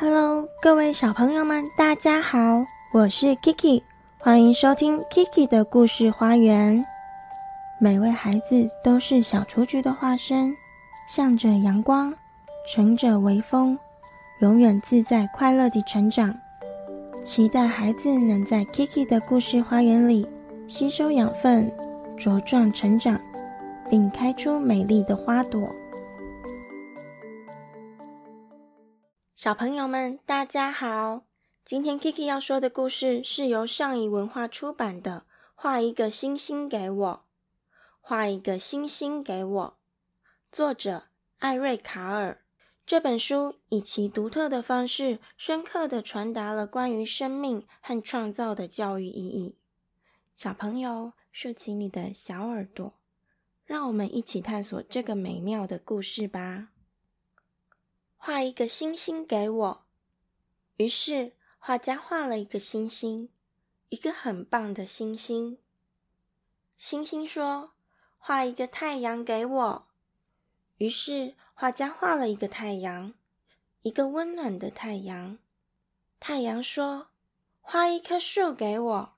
Hello，各位小朋友们，大家好，我是 Kiki，欢迎收听 Kiki 的故事花园。每位孩子都是小雏菊的化身，向着阳光，乘着微风，永远自在快乐地成长。期待孩子能在 Kiki 的故事花园里吸收养分，茁壮成长，并开出美丽的花朵。小朋友们，大家好！今天 Kiki 要说的故事是由上译文化出版的《画一个星星给我》，画一个星星给我。作者艾瑞卡尔。这本书以其独特的方式，深刻的传达了关于生命和创造的教育意义。小朋友，竖起你的小耳朵，让我们一起探索这个美妙的故事吧。画一个星星给我。于是画家画了一个星星，一个很棒的星星。星星说：“画一个太阳给我。”于是画家画了一个太阳，一个温暖的太阳。太阳说：“画一棵树给我。”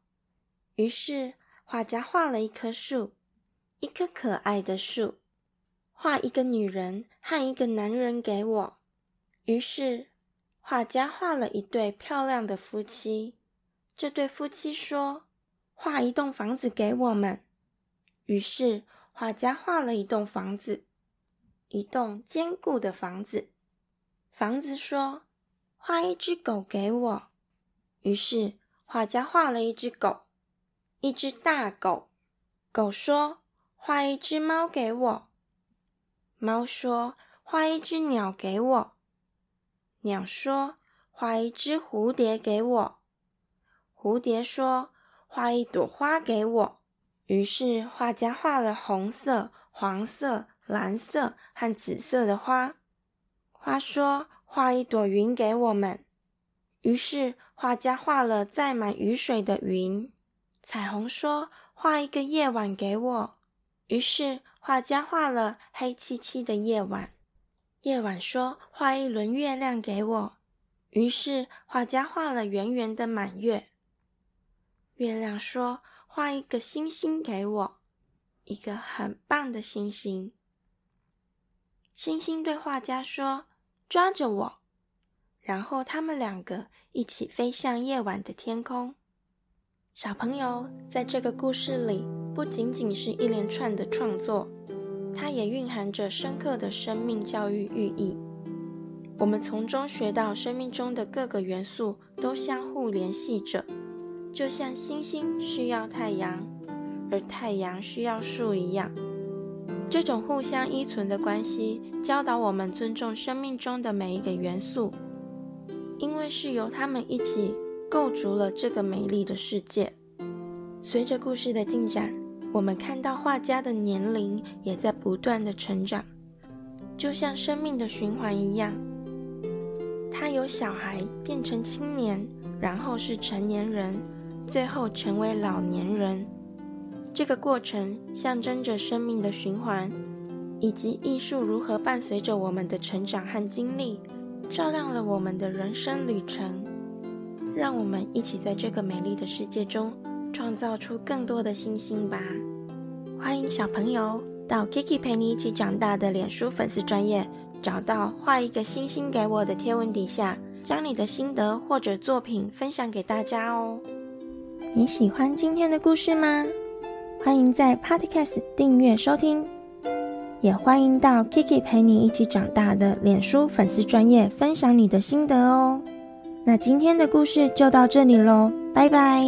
于是画家画了一棵树，一棵可爱的树。画一个女人和一个男人给我。于是，画家画了一对漂亮的夫妻。这对夫妻说：“画一栋房子给我们。”于是，画家画了一栋房子，一栋坚固的房子。房子说：“画一只狗给我。”于是，画家画了一只狗，一只大狗。狗说：“画一只猫给我。”猫说：“画一只鸟给我。”鸟说：“画一只蝴蝶给我。”蝴蝶说：“画一朵花给我。”于是画家画了红色、黄色、蓝色和紫色的花。花说：“画一朵云给我们。”于是画家画了载满雨水的云。彩虹说：“画一个夜晚给我。”于是画家画了黑漆漆的夜晚。夜晚说：“画一轮月亮给我。”于是画家画了圆圆的满月。月亮说：“画一个星星给我，一个很棒的星星。”星星对画家说：“抓着我。”然后他们两个一起飞向夜晚的天空。小朋友，在这个故事里，不仅仅是一连串的创作。它也蕴含着深刻的生命教育寓意。我们从中学到，生命中的各个元素都相互联系着，就像星星需要太阳，而太阳需要树一样。这种互相依存的关系，教导我们尊重生命中的每一个元素，因为是由它们一起构筑了这个美丽的世界。随着故事的进展。我们看到画家的年龄也在不断的成长，就像生命的循环一样。他由小孩变成青年，然后是成年人，最后成为老年人。这个过程象征着生命的循环，以及艺术如何伴随着我们的成长和经历，照亮了我们的人生旅程。让我们一起在这个美丽的世界中。创造出更多的星星吧！欢迎小朋友到 Kiki 陪你一起长大的脸书粉丝专业，找到画一个星星给我的贴文底下，将你的心得或者作品分享给大家哦。你喜欢今天的故事吗？欢迎在 Podcast 订阅收听，也欢迎到 Kiki 陪你一起长大的脸书粉丝专业分享你的心得哦。那今天的故事就到这里喽，拜拜。